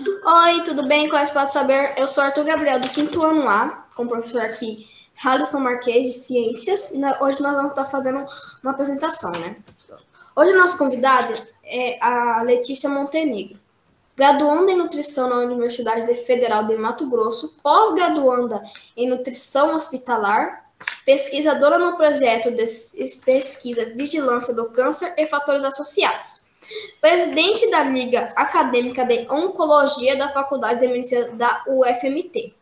Oi, tudo bem? Qual Pode Saber? Eu sou Arthur Gabriel, do quinto ano A, com o professor aqui, Halisson Marques, de Ciências. Hoje nós vamos estar fazendo uma apresentação, né? Hoje o nosso convidado é a Letícia Montenegro, graduanda em Nutrição na Universidade Federal de Mato Grosso, pós-graduanda em Nutrição Hospitalar, pesquisadora no projeto de pesquisa Vigilância do Câncer e Fatores Associados presidente da Liga Acadêmica de Oncologia da Faculdade de Medicina da UFMT.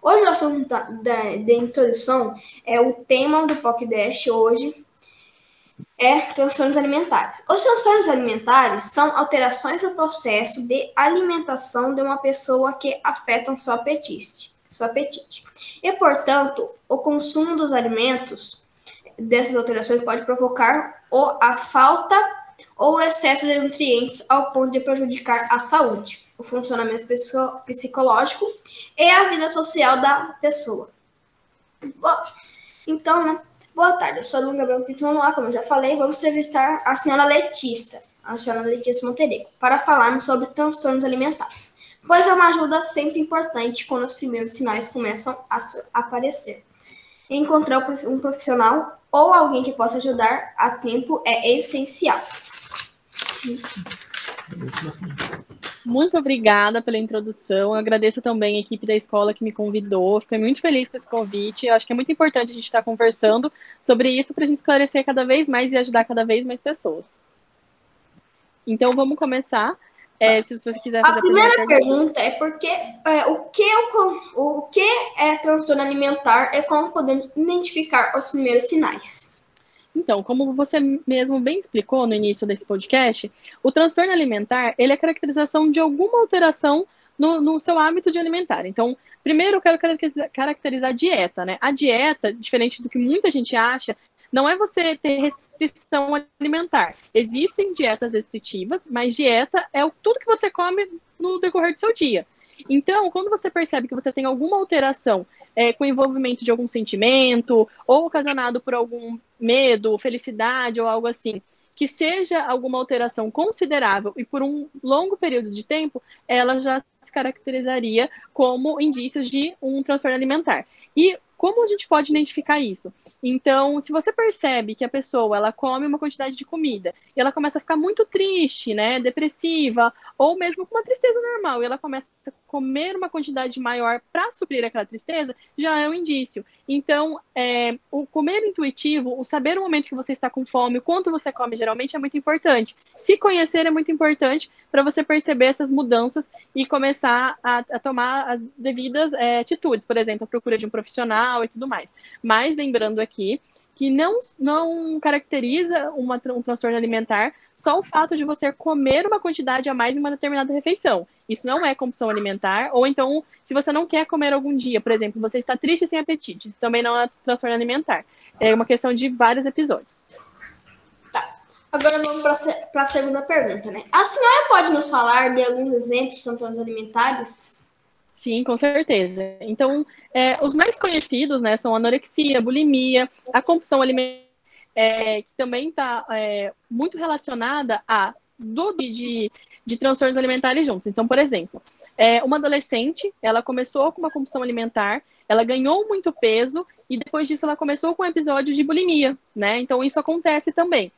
Hoje o assunto da, da, introdução é o tema do podcast hoje é transtornos alimentares. Os transtornos alimentares são alterações no processo de alimentação de uma pessoa que afetam seu apetite, seu apetite. E, portanto, o consumo dos alimentos dessas alterações pode provocar ou a falta ou excesso de nutrientes ao ponto de prejudicar a saúde, o funcionamento psicológico e a vida social da pessoa. Bom, então, né? Boa tarde, eu sou a Luna Gabriel Pinto A, como eu já falei, vamos entrevistar a senhora Letícia, a senhora Letícia Montenegro, para falarmos sobre transtornos alimentares, pois é uma ajuda sempre importante quando os primeiros sinais começam a aparecer. Encontrar um profissional ou alguém que possa ajudar a tempo é essencial. Muito obrigada pela introdução. Eu agradeço também a equipe da escola que me convidou. Fiquei muito feliz com esse convite. Eu acho que é muito importante a gente estar conversando sobre isso para a gente esclarecer cada vez mais e ajudar cada vez mais pessoas. Então vamos começar. É, se você quiser fazer a primeira pergunta é porque é, o, que o, o que é transtorno alimentar e como podemos identificar os primeiros sinais. Então, como você mesmo bem explicou no início desse podcast, o transtorno alimentar ele é a caracterização de alguma alteração no, no seu hábito de alimentar. Então, primeiro eu quero caracterizar a dieta, né? A dieta, diferente do que muita gente acha, não é você ter restrição alimentar. Existem dietas restritivas, mas dieta é tudo que você come no decorrer do seu dia. Então, quando você percebe que você tem alguma alteração é, com envolvimento de algum sentimento, ou ocasionado por algum medo, felicidade ou algo assim, que seja alguma alteração considerável e por um longo período de tempo, ela já se caracterizaria como indícios de um transtorno alimentar. E como a gente pode identificar isso? Então, se você percebe que a pessoa ela come uma quantidade de comida e ela começa a ficar muito triste, né, depressiva, ou mesmo com uma tristeza normal, e ela começa a comer uma quantidade maior para suprir aquela tristeza, já é um indício. Então, é, o comer intuitivo, o saber o momento que você está com fome, o quanto você come geralmente é muito importante. Se conhecer é muito importante para você perceber essas mudanças e começar a, a tomar as devidas é, atitudes, por exemplo, a procura de um profissional e tudo mais. Mas lembrando aqui que não, não caracteriza uma, um transtorno alimentar só o fato de você comer uma quantidade a mais em uma determinada refeição. Isso não é compulsão alimentar, ou então, se você não quer comer algum dia, por exemplo, você está triste sem apetite, isso também não é transtorno alimentar. É uma questão de vários episódios. Tá. Agora vamos para a segunda pergunta, né? A senhora pode nos falar de alguns exemplos de transtornos alimentares? Sim, com certeza. Então, é, os mais conhecidos, né, são anorexia, bulimia, a compulsão alimentar, é, que também está é, muito relacionada a do, de, de transtornos alimentares juntos. Então, por exemplo, é, uma adolescente, ela começou com uma compulsão alimentar, ela ganhou muito peso e depois disso ela começou com um episódio de bulimia, né? Então, isso acontece também.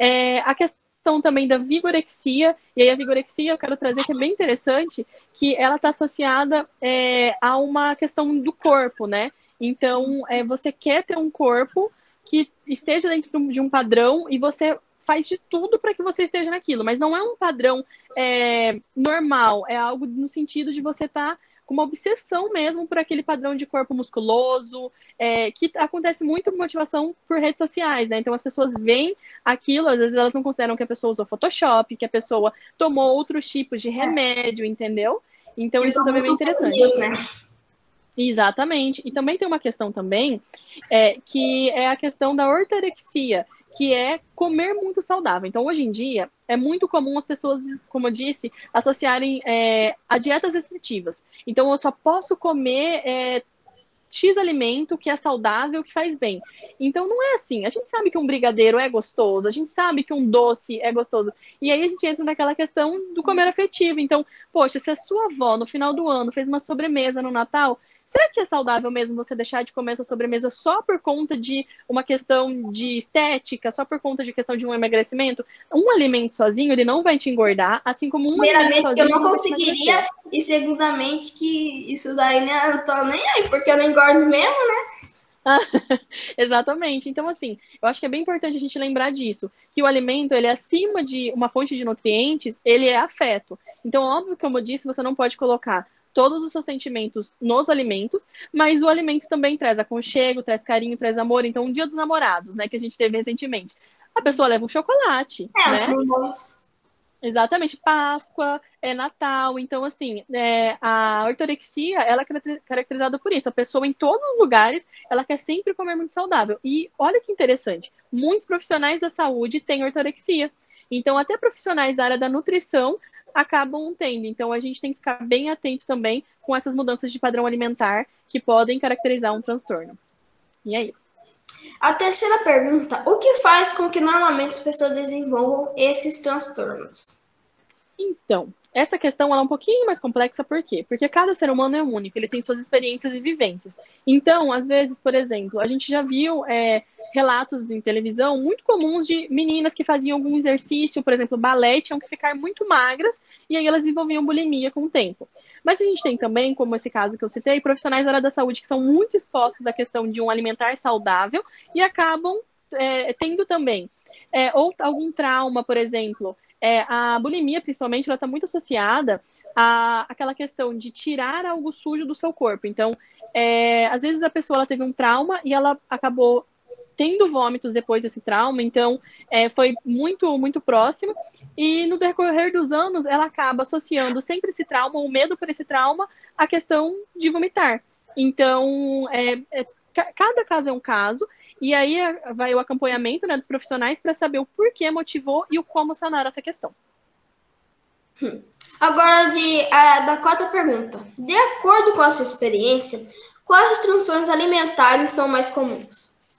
É, a questão também da vigorexia, e aí a vigorexia eu quero trazer que é bem interessante, que ela está associada é, a uma questão do corpo, né? Então, é, você quer ter um corpo que esteja dentro de um padrão e você faz de tudo para que você esteja naquilo, mas não é um padrão é, normal, é algo no sentido de você estar tá com uma obsessão mesmo por aquele padrão de corpo musculoso, é, que acontece muito por motivação por redes sociais, né? Então as pessoas veem aquilo, às vezes elas não consideram que a pessoa usou Photoshop, que a pessoa tomou outros tipos de remédio, entendeu? Então isso também é bem interessante. Dias, né? Exatamente. E também tem uma questão também, é, que é a questão da ortorexia, que é comer muito saudável. Então, hoje em dia, é muito comum as pessoas, como eu disse, associarem é, a dietas restritivas. Então, eu só posso comer é, X alimento que é saudável, que faz bem. Então não é assim. A gente sabe que um brigadeiro é gostoso, a gente sabe que um doce é gostoso. E aí a gente entra naquela questão do comer afetivo. Então, poxa, se a sua avó no final do ano fez uma sobremesa no Natal, Será que é saudável mesmo você deixar de comer essa sobremesa só por conta de uma questão de estética, só por conta de questão de um emagrecimento? Um alimento sozinho, ele não vai te engordar, assim como um Primeiramente, sozinho, que eu não conseguiria, e segundamente, que isso daí né, eu tô nem aí, porque eu não engordo mesmo, né? Exatamente. Então, assim, eu acho que é bem importante a gente lembrar disso, que o alimento, ele é acima de uma fonte de nutrientes, ele é afeto. Então, óbvio que, como eu disse, você não pode colocar todos os seus sentimentos nos alimentos, mas o alimento também traz aconchego, traz carinho, traz amor. Então, um dia dos namorados, né, que a gente teve recentemente, a pessoa leva um chocolate. É, né? os. Exatamente, Páscoa, é Natal, então assim, é, a ortorexia, ela é caracterizada por isso, a pessoa em todos os lugares, ela quer sempre comer muito saudável, e olha que interessante, muitos profissionais da saúde têm ortorexia, então até profissionais da área da nutrição acabam tendo. Então a gente tem que ficar bem atento também com essas mudanças de padrão alimentar que podem caracterizar um transtorno. E é isso. A terceira pergunta: o que faz com que normalmente as pessoas desenvolvam esses transtornos? Então, essa questão é um pouquinho mais complexa, por quê? Porque cada ser humano é único, ele tem suas experiências e vivências. Então, às vezes, por exemplo, a gente já viu é, relatos em televisão muito comuns de meninas que faziam algum exercício, por exemplo, balé, tinham que ficar muito magras e aí elas desenvolviam bulimia com o tempo. Mas a gente tem também, como esse caso que eu citei, profissionais da área da saúde que são muito expostos à questão de um alimentar saudável e acabam é, tendo também é, ou algum trauma, por exemplo, é, a bulimia, principalmente, ela está muito associada à aquela questão de tirar algo sujo do seu corpo. Então, é, às vezes a pessoa ela teve um trauma e ela acabou tendo vômitos depois desse trauma, então é, foi muito, muito próximo. E no decorrer dos anos, ela acaba associando sempre esse trauma, o medo por esse trauma, à questão de vomitar. Então, é, é, cada caso é um caso, e aí é, vai o acompanhamento né, dos profissionais para saber o porquê motivou e o como sanar essa questão. Agora, de, uh, da quarta pergunta. De acordo com a sua experiência, quais transtornos alimentares são mais comuns?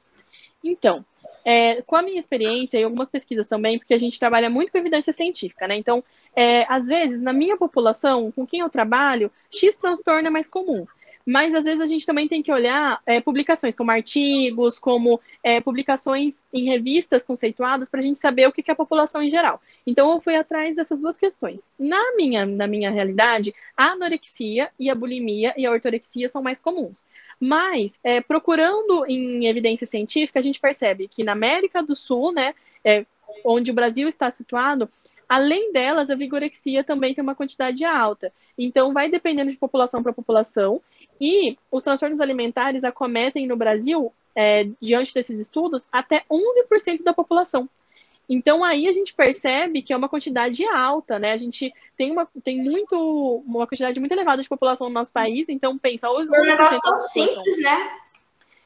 Então, é, com a minha experiência e algumas pesquisas também, porque a gente trabalha muito com evidência científica, né? Então, é, às vezes, na minha população, com quem eu trabalho, X transtorno é mais comum mas às vezes a gente também tem que olhar é, publicações como artigos, como é, publicações em revistas conceituadas para a gente saber o que, é a população em geral. Então eu fui atrás dessas duas questões. Na minha, na minha realidade, a anorexia e a bulimia e a ortorexia são mais comuns. Mas é, procurando em evidência científica, a gente percebe que na América do Sul, né, é, onde o Brasil está situado, Além delas, a vigorexia também tem uma quantidade alta. Então, vai dependendo de população para população. E os transtornos alimentares acometem no Brasil, é, diante desses estudos, até 11% da população. Então aí a gente percebe que é uma quantidade alta, né? A gente tem uma tem muito uma quantidade muito elevada de população no nosso país, então pensa é um negócio tão simples, né?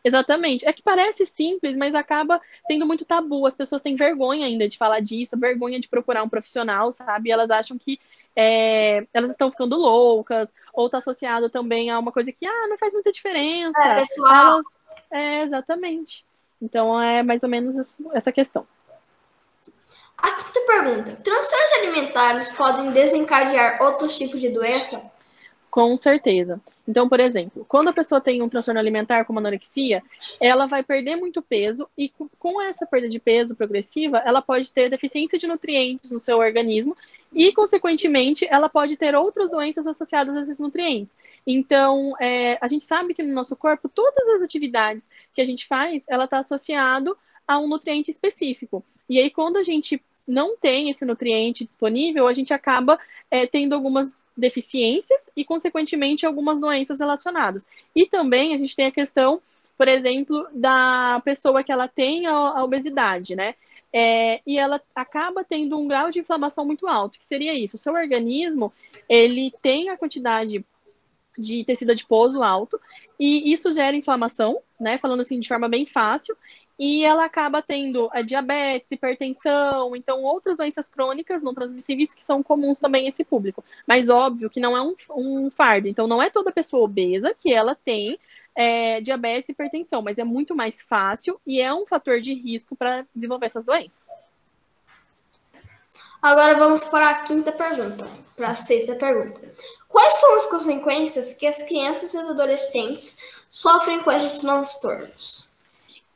Exatamente. É que parece simples, mas acaba tendo muito tabu. As pessoas têm vergonha ainda de falar disso, vergonha de procurar um profissional, sabe? Elas acham que é, elas estão ficando loucas, ou está associado também a uma coisa que ah, não faz muita diferença. É, pessoal. É, exatamente. Então é mais ou menos essa questão. A quinta pergunta: transtornos alimentares podem desencadear outros tipos de doença? Com certeza. Então, por exemplo, quando a pessoa tem um transtorno alimentar como anorexia, ela vai perder muito peso e com essa perda de peso progressiva, ela pode ter deficiência de nutrientes no seu organismo e, consequentemente, ela pode ter outras doenças associadas a esses nutrientes. Então, é, a gente sabe que no nosso corpo, todas as atividades que a gente faz, ela está associado a um nutriente específico. E aí, quando a gente não tem esse nutriente disponível, a gente acaba é, tendo algumas deficiências e, consequentemente, algumas doenças relacionadas. E também a gente tem a questão, por exemplo, da pessoa que ela tem a, a obesidade, né? É, e ela acaba tendo um grau de inflamação muito alto, que seria isso. O seu organismo, ele tem a quantidade de tecido adiposo alto, e isso gera inflamação, né? Falando assim de forma bem fácil, e ela acaba tendo a diabetes, hipertensão, então outras doenças crônicas não transmissíveis que são comuns também a esse público. Mas óbvio que não é um, um fardo, então não é toda pessoa obesa que ela tem é, diabetes e hipertensão, mas é muito mais fácil e é um fator de risco para desenvolver essas doenças. Agora vamos para a quinta pergunta, para a sexta pergunta. Quais são as consequências que as crianças e os adolescentes sofrem com esses transtornos?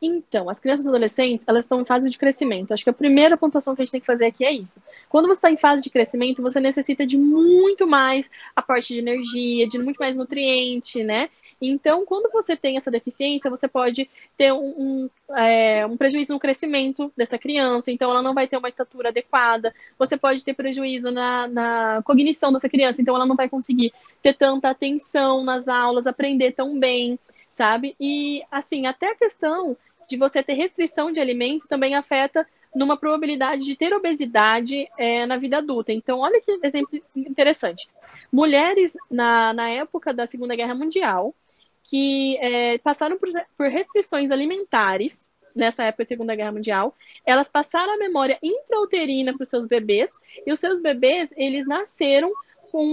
Então, as crianças e adolescentes, elas estão em fase de crescimento. Acho que a primeira pontuação que a gente tem que fazer aqui é isso. Quando você está em fase de crescimento, você necessita de muito mais aporte de energia, de muito mais nutriente, né? Então, quando você tem essa deficiência, você pode ter um, um, é, um, prejuízo no crescimento dessa criança, então ela não vai ter uma estatura adequada. Você pode ter prejuízo na, na cognição dessa criança, então ela não vai conseguir ter tanta atenção nas aulas, aprender tão bem, sabe? E, assim, até a questão de você ter restrição de alimento também afeta numa probabilidade de ter obesidade é, na vida adulta. Então, olha que exemplo interessante. Mulheres, na, na época da Segunda Guerra Mundial, que é, passaram por, por restrições alimentares nessa época da Segunda Guerra Mundial, elas passaram a memória intrauterina para os seus bebês, e os seus bebês, eles nasceram com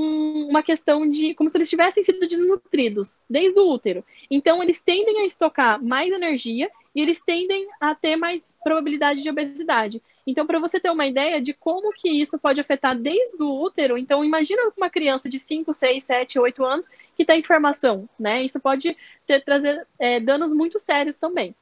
uma questão de como se eles tivessem sido desnutridos desde o útero. Então, eles tendem a estocar mais energia e eles tendem a ter mais probabilidade de obesidade. Então, para você ter uma ideia de como que isso pode afetar desde o útero, então imagina uma criança de 5, 6, 7, 8 anos que está em formação, né? Isso pode ter, trazer é, danos muito sérios também.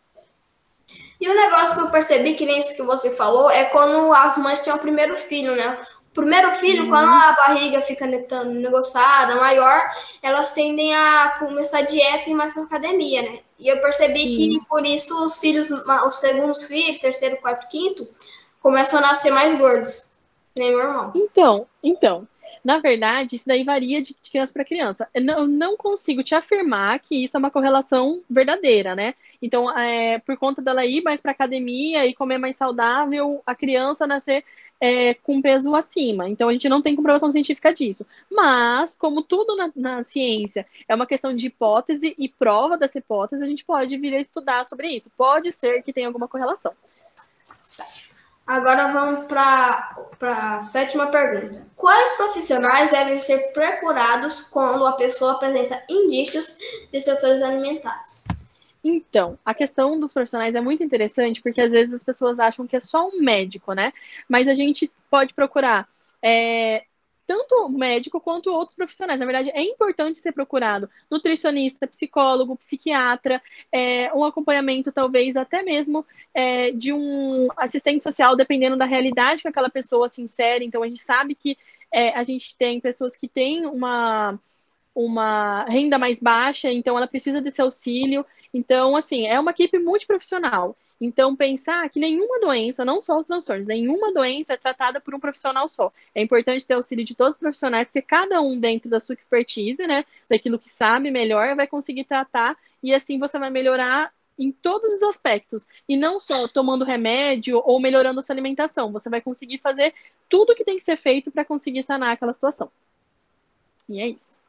E um negócio que eu percebi, que nem isso que você falou, é quando as mães têm o primeiro filho, né? O primeiro filho, uhum. quando a barriga fica negociada, maior, elas tendem a começar a dieta e mais com academia, né? E eu percebi Sim. que por isso os filhos, os segundos filhos, terceiro, quarto, quinto, começam a nascer mais gordos. Nem meu irmão. Então, então. Na verdade, isso daí varia de criança para criança. Eu não, não, consigo te afirmar que isso é uma correlação verdadeira, né? Então, é, por conta dela ir mais para academia e comer mais saudável, a criança nascer é, com peso acima. Então, a gente não tem comprovação científica disso. Mas, como tudo na, na, ciência é uma questão de hipótese e prova dessa hipótese, a gente pode vir a estudar sobre isso. Pode ser que tenha alguma correlação. Agora vamos para a sétima pergunta. Quais profissionais devem ser procurados quando a pessoa apresenta indícios de setores alimentares? Então, a questão dos profissionais é muito interessante porque às vezes as pessoas acham que é só um médico, né? Mas a gente pode procurar é, tanto médico quanto outros profissionais. Na verdade, é importante ser procurado nutricionista, psicólogo, psiquiatra, é, um acompanhamento, talvez até mesmo é, de um assistente social, dependendo da realidade que aquela pessoa se insere. Então, a gente sabe que é, a gente tem pessoas que têm uma, uma renda mais baixa, então ela precisa desse auxílio. Então, assim, é uma equipe multiprofissional. Então, pensar que nenhuma doença, não só os transtornos, nenhuma doença é tratada por um profissional só. É importante ter auxílio de todos os profissionais, porque cada um, dentro da sua expertise, né, daquilo que sabe melhor, vai conseguir tratar e assim você vai melhorar em todos os aspectos. E não só tomando remédio ou melhorando sua alimentação. Você vai conseguir fazer tudo o que tem que ser feito para conseguir sanar aquela situação. E é isso.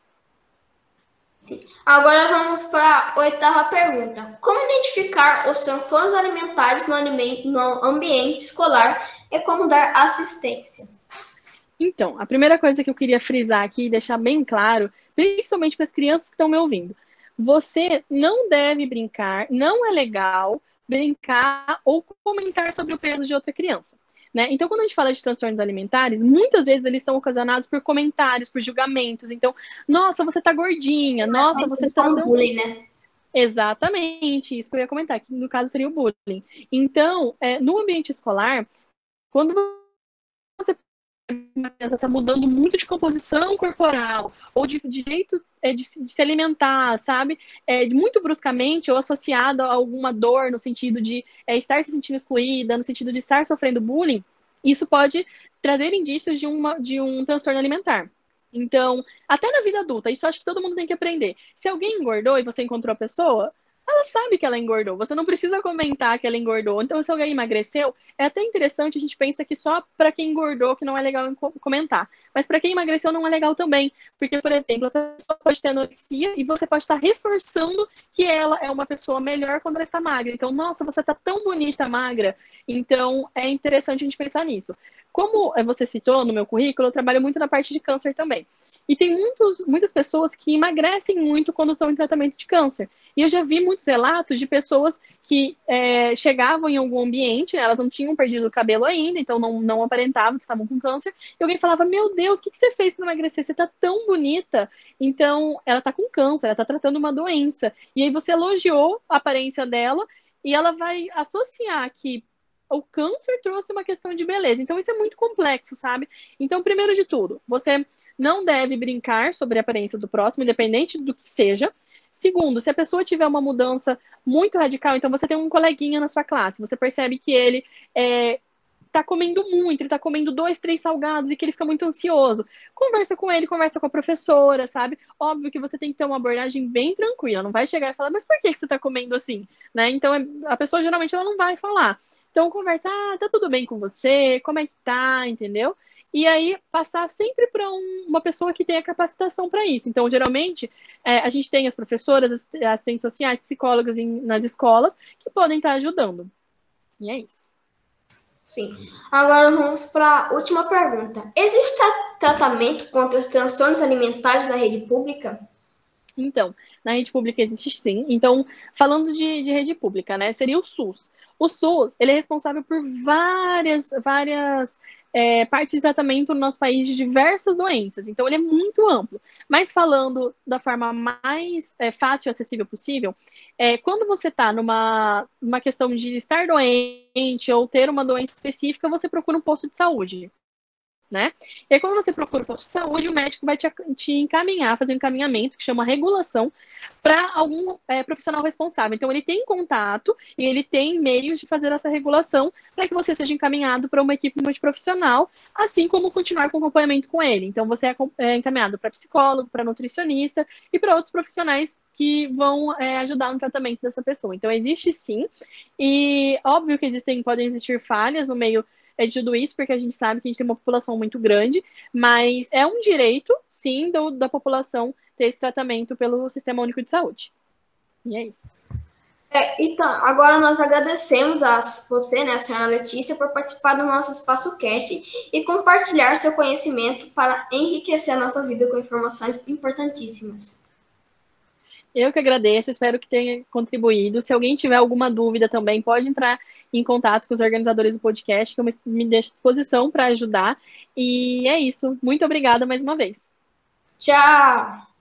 Sim. Agora vamos para a oitava pergunta. Como identificar os transtornos alimentares no, alimento, no ambiente escolar e como dar assistência? Então, a primeira coisa que eu queria frisar aqui e deixar bem claro, principalmente para as crianças que estão me ouvindo, você não deve brincar, não é legal brincar ou comentar sobre o peso de outra criança. Né? Então, quando a gente fala de transtornos alimentares, muitas vezes eles estão ocasionados por comentários, por julgamentos. Então, nossa, você tá gordinha, Sim, nossa, você tá. Bullying, né? Exatamente, isso que eu ia comentar, que no caso seria o bullying. Então, é, no ambiente escolar, quando você uma criança está mudando muito de composição corporal ou de, de jeito é, de, de, se alimentar, sabe? É, muito bruscamente ou associada a alguma dor no sentido de é, estar se sentindo excluída, no sentido de estar sofrendo bullying, isso pode trazer indícios de, uma, de um transtorno alimentar. Então, até na vida adulta, isso acho que todo mundo tem que aprender. Se alguém engordou e você encontrou a pessoa, ela sabe que ela engordou. Você não precisa comentar que ela engordou. Então, se alguém emagreceu, é até interessante, a gente pensa que só para quem engordou que não é legal comentar. Mas para quem emagreceu não é legal também, porque, por exemplo, essa pessoa pode ter anorexia e você pode estar reforçando que ela é uma pessoa melhor quando ela está magra. Então, nossa, você está tão bonita magra. Então, é interessante a gente pensar nisso. Como você citou no meu currículo, eu trabalho muito na parte de câncer também. E tem muitos, muitas pessoas que emagrecem muito quando estão em tratamento de câncer. E eu já vi muitos relatos de pessoas que é, chegavam em algum ambiente, né, elas não tinham perdido o cabelo ainda, então não, não aparentavam que estavam com câncer. E alguém falava: Meu Deus, o que, que você fez para emagrecer? Você está tão bonita. Então, ela está com câncer, ela está tratando uma doença. E aí você elogiou a aparência dela e ela vai associar que o câncer trouxe uma questão de beleza. Então, isso é muito complexo, sabe? Então, primeiro de tudo, você não deve brincar sobre a aparência do próximo, independente do que seja. Segundo, se a pessoa tiver uma mudança muito radical, então você tem um coleguinha na sua classe, você percebe que ele é, tá comendo muito, ele tá comendo dois, três salgados e que ele fica muito ansioso. Conversa com ele, conversa com a professora, sabe? Óbvio que você tem que ter uma abordagem bem tranquila, não vai chegar e falar, mas por que, você tá comendo assim? Né? Então, a pessoa geralmente ela não vai falar. Então, conversa, ah, tá tudo bem com você? Como é que tá? Entendeu? E aí passar sempre para um, uma pessoa que tenha capacitação para isso. Então, geralmente, é, a gente tem as professoras, as assistentes sociais, psicólogas em, nas escolas que podem estar ajudando. E é isso. Sim. Agora vamos para a última pergunta. Existe tratamento contra os transtornos alimentares na rede pública? Então, na rede pública existe sim. Então, falando de, de rede pública, né, seria o SUS. O SUS, ele é responsável por várias, várias é, partes de tratamento no nosso país de diversas doenças. Então, ele é muito amplo. Mas falando da forma mais é, fácil e acessível possível, é, quando você está numa, numa questão de estar doente ou ter uma doença específica, você procura um posto de saúde né? E aí, quando você procura o posto de saúde, o médico vai te, te encaminhar, fazer um encaminhamento que chama regulação para algum é, profissional responsável. Então, ele tem contato e ele tem meios de fazer essa regulação para que você seja encaminhado para uma equipe multiprofissional, assim como continuar com acompanhamento com ele. Então, você é, é encaminhado para psicólogo, para nutricionista e para outros profissionais que vão é, ajudar no tratamento dessa pessoa. Então, existe sim, e óbvio que existem, podem existir falhas no meio é de tudo isso, porque a gente sabe que a gente tem uma população muito grande, mas é um direito, sim, do, da população ter esse tratamento pelo Sistema Único de Saúde. E é isso. É, então, agora nós agradecemos a você, né, a senhora Letícia, por participar do nosso Espaço Cast e compartilhar seu conhecimento para enriquecer a nossa vida com informações importantíssimas. Eu que agradeço, espero que tenha contribuído. Se alguém tiver alguma dúvida também, pode entrar em contato com os organizadores do podcast, que eu me deixo à disposição para ajudar. E é isso. Muito obrigada mais uma vez. Tchau!